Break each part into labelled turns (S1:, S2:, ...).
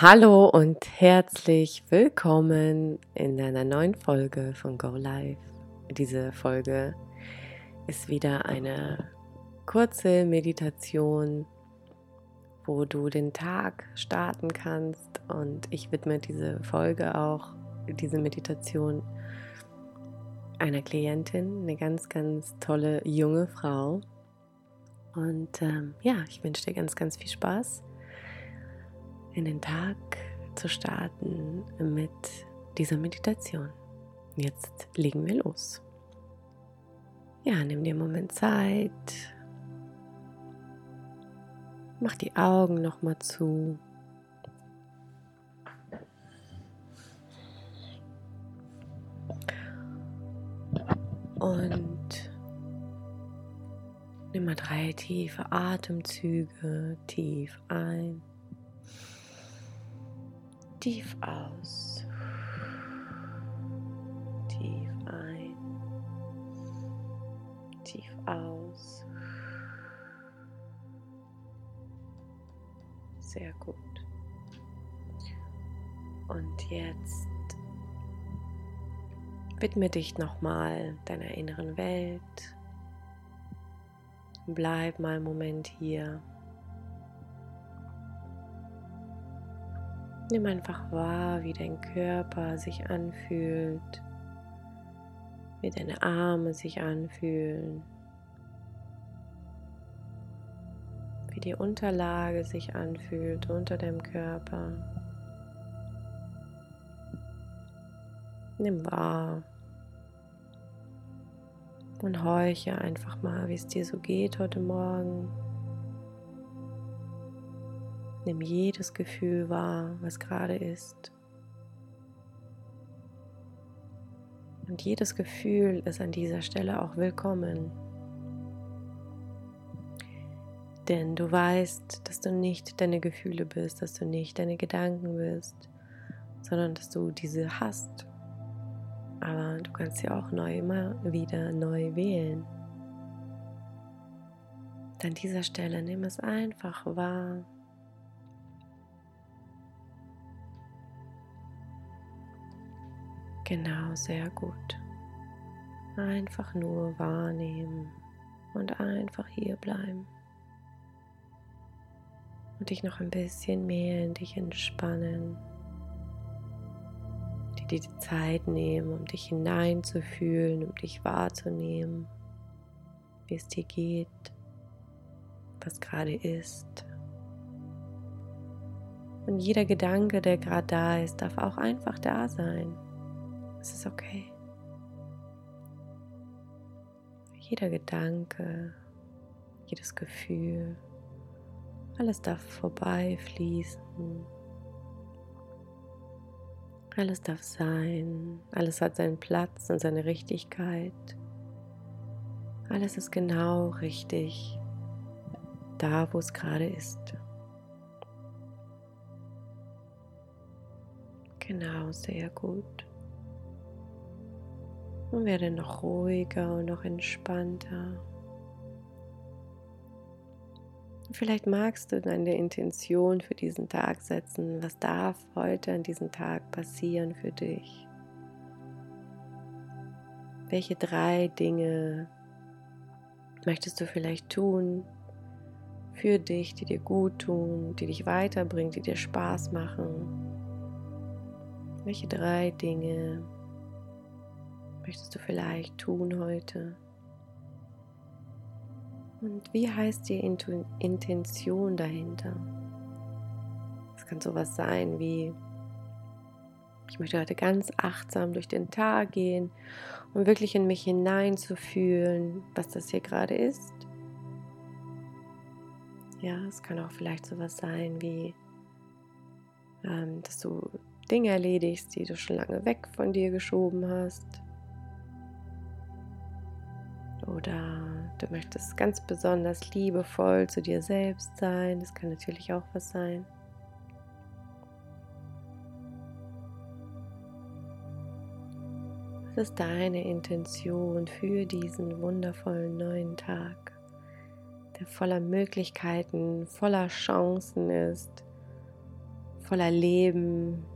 S1: Hallo und herzlich willkommen in einer neuen Folge von Go Live. Diese Folge ist wieder eine kurze Meditation, wo du den Tag starten kannst und ich widme diese Folge auch, diese Meditation einer Klientin, eine ganz, ganz tolle junge Frau. Und ähm, ja, ich wünsche dir ganz, ganz viel Spaß in den Tag zu starten mit dieser Meditation. Jetzt legen wir los. Ja, nimm dir einen Moment Zeit. Mach die Augen noch mal zu. Und nimm mal drei tiefe Atemzüge tief ein tief aus, tief ein, tief aus. Sehr gut. Und jetzt widme dich nochmal deiner inneren Welt. Bleib mal einen Moment hier. Nimm einfach wahr, wie dein Körper sich anfühlt, wie deine Arme sich anfühlen, wie die Unterlage sich anfühlt unter deinem Körper. Nimm wahr und horche einfach mal, wie es dir so geht heute Morgen. Nimm jedes Gefühl wahr, was gerade ist. Und jedes Gefühl ist an dieser Stelle auch willkommen. Denn du weißt, dass du nicht deine Gefühle bist, dass du nicht deine Gedanken bist, sondern dass du diese hast. Aber du kannst sie auch neu immer wieder neu wählen. An dieser Stelle nimm es einfach wahr. Genau, sehr gut. Einfach nur wahrnehmen und einfach hier bleiben. Und dich noch ein bisschen mehr in dich entspannen. Dir die Zeit nehmen, um dich hineinzufühlen, um dich wahrzunehmen, wie es dir geht, was gerade ist. Und jeder Gedanke, der gerade da ist, darf auch einfach da sein. Es ist okay. Jeder Gedanke, jedes Gefühl, alles darf vorbeifließen. Alles darf sein, alles hat seinen Platz und seine Richtigkeit. Alles ist genau richtig, da wo es gerade ist. Genau, sehr gut und werde noch ruhiger und noch entspannter. Vielleicht magst du deine Intention für diesen Tag setzen. Was darf heute an diesem Tag passieren für dich? Welche drei Dinge möchtest du vielleicht tun für dich, die dir gut tun, die dich weiterbringen, die dir Spaß machen? Welche drei Dinge möchtest du vielleicht tun heute? Und wie heißt die Intention dahinter? Es kann sowas sein wie, ich möchte heute ganz achtsam durch den Tag gehen, um wirklich in mich hineinzufühlen, was das hier gerade ist. Ja, es kann auch vielleicht sowas sein wie, ähm, dass du Dinge erledigst, die du schon lange weg von dir geschoben hast. Oder du möchtest ganz besonders liebevoll zu dir selbst sein. Das kann natürlich auch was sein. Was ist deine Intention für diesen wundervollen neuen Tag, der voller Möglichkeiten, voller Chancen ist, voller Leben.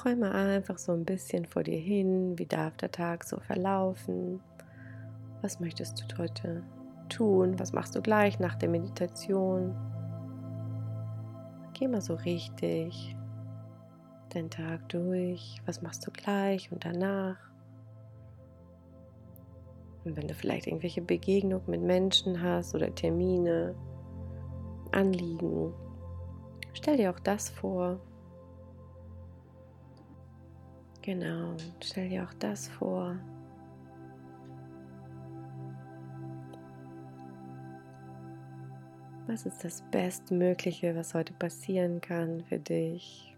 S1: Träume einfach so ein bisschen vor dir hin, wie darf der Tag so verlaufen? Was möchtest du heute tun? Was machst du gleich nach der Meditation? Geh mal so richtig den Tag durch. Was machst du gleich und danach? Und wenn du vielleicht irgendwelche Begegnungen mit Menschen hast oder Termine, Anliegen, stell dir auch das vor. Genau, stell dir auch das vor. Was ist das Bestmögliche, was heute passieren kann für dich?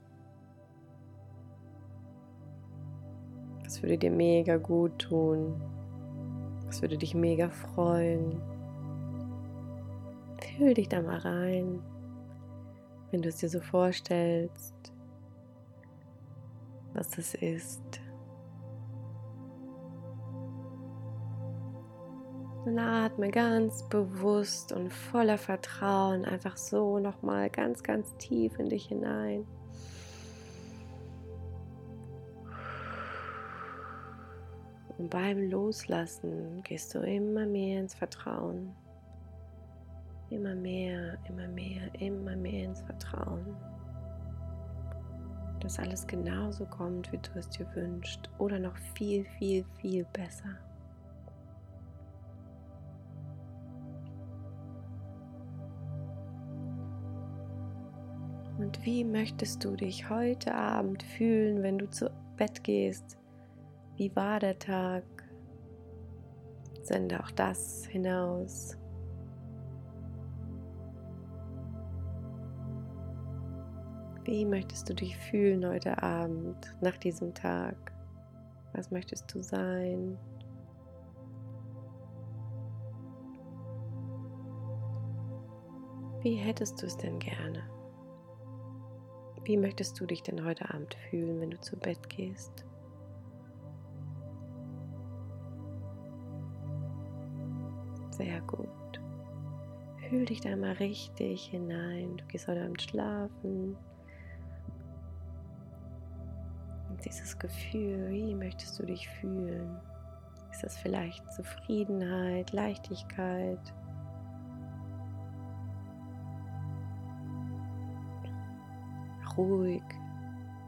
S1: Was würde dir mega gut tun? Was würde dich mega freuen? Fühl dich da mal rein, wenn du es dir so vorstellst, was das ist. Dann atme ganz bewusst und voller Vertrauen einfach so nochmal ganz, ganz tief in dich hinein. Und beim Loslassen gehst du immer mehr ins Vertrauen. Immer mehr, immer mehr, immer mehr ins Vertrauen. Dass alles genauso kommt, wie du es dir wünschst. Oder noch viel, viel, viel besser. Und wie möchtest du dich heute Abend fühlen, wenn du zu Bett gehst? Wie war der Tag? Sende auch das hinaus. Wie möchtest du dich fühlen heute Abend, nach diesem Tag? Was möchtest du sein? Wie hättest du es denn gerne? Wie möchtest du dich denn heute Abend fühlen, wenn du zu Bett gehst? Sehr gut. Fühl dich da mal richtig hinein. Du gehst heute Abend schlafen. Dieses Gefühl, wie möchtest du dich fühlen? Ist das vielleicht Zufriedenheit, Leichtigkeit? Ruhig,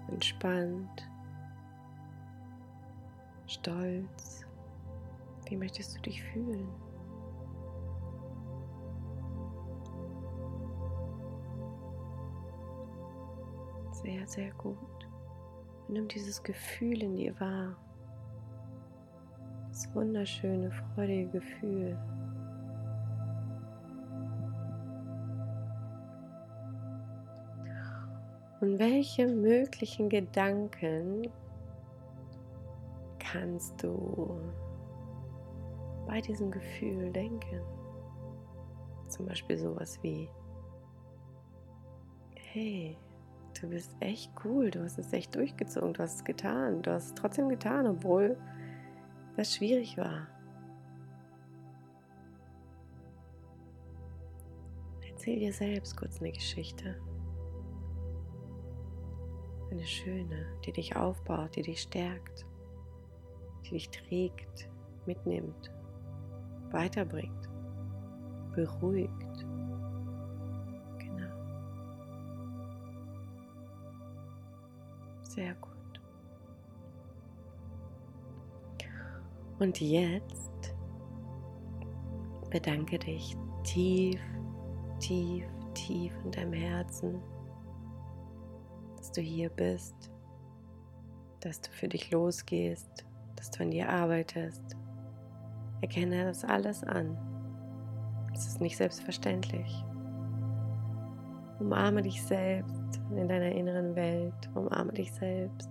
S1: entspannt, stolz. Wie möchtest du dich fühlen? Sehr, sehr gut. Und nimm dieses Gefühl in dir wahr. Das wunderschöne, freudige Gefühl. Und welche möglichen Gedanken kannst du bei diesem Gefühl denken? Zum Beispiel sowas wie, hey, du bist echt cool, du hast es echt durchgezogen, du hast es getan, du hast es trotzdem getan, obwohl das schwierig war. Erzähl dir selbst kurz eine Geschichte. Eine schöne, die dich aufbaut, die dich stärkt, die dich trägt, mitnimmt, weiterbringt, beruhigt. Sehr gut. Und jetzt bedanke dich tief, tief, tief in deinem Herzen, dass du hier bist, dass du für dich losgehst, dass du an dir arbeitest. Erkenne das alles an. Es ist nicht selbstverständlich. Umarme dich selbst in deiner inneren Welt. Umarme dich selbst.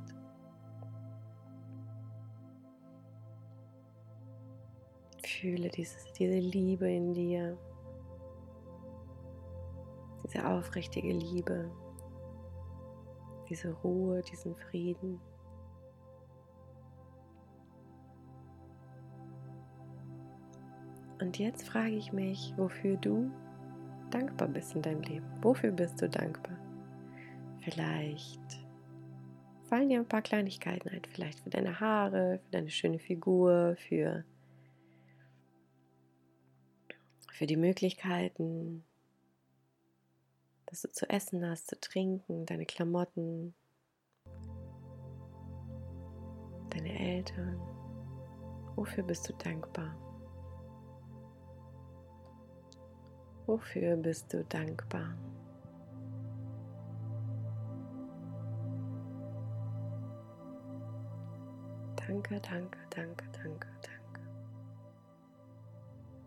S1: Fühle dieses, diese Liebe in dir. Diese aufrichtige Liebe. Diese Ruhe, diesen Frieden. Und jetzt frage ich mich, wofür du dankbar bist in deinem Leben. Wofür bist du dankbar? Vielleicht fallen dir ein paar Kleinigkeiten ein. Vielleicht für deine Haare, für deine schöne Figur, für, für die Möglichkeiten, dass du zu essen hast, zu trinken, deine Klamotten, deine Eltern. Wofür bist du dankbar? Wofür bist du dankbar? Danke, danke, danke, danke, danke.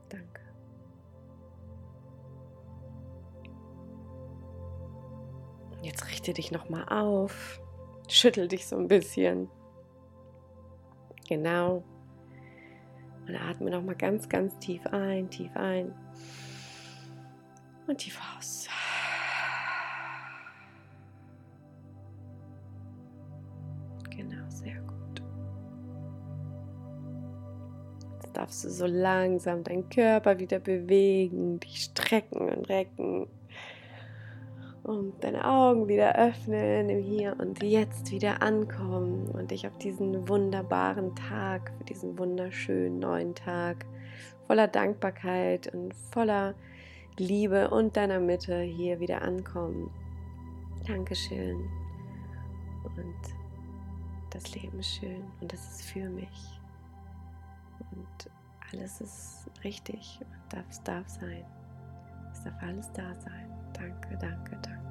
S1: Danke. Jetzt richte dich nochmal auf. Schüttel dich so ein bisschen. Genau. Und atme nochmal ganz, ganz tief ein, tief ein und tief aus. Darfst du so langsam deinen Körper wieder bewegen, dich strecken und recken und deine Augen wieder öffnen, im Hier und Jetzt wieder ankommen und dich auf diesen wunderbaren Tag, für diesen wunderschönen neuen Tag voller Dankbarkeit und voller Liebe und deiner Mitte hier wieder ankommen. Dankeschön. Und das Leben ist schön und es ist für mich. Alles ist richtig und darf, es darf sein. Es darf alles da sein. Danke, danke, danke.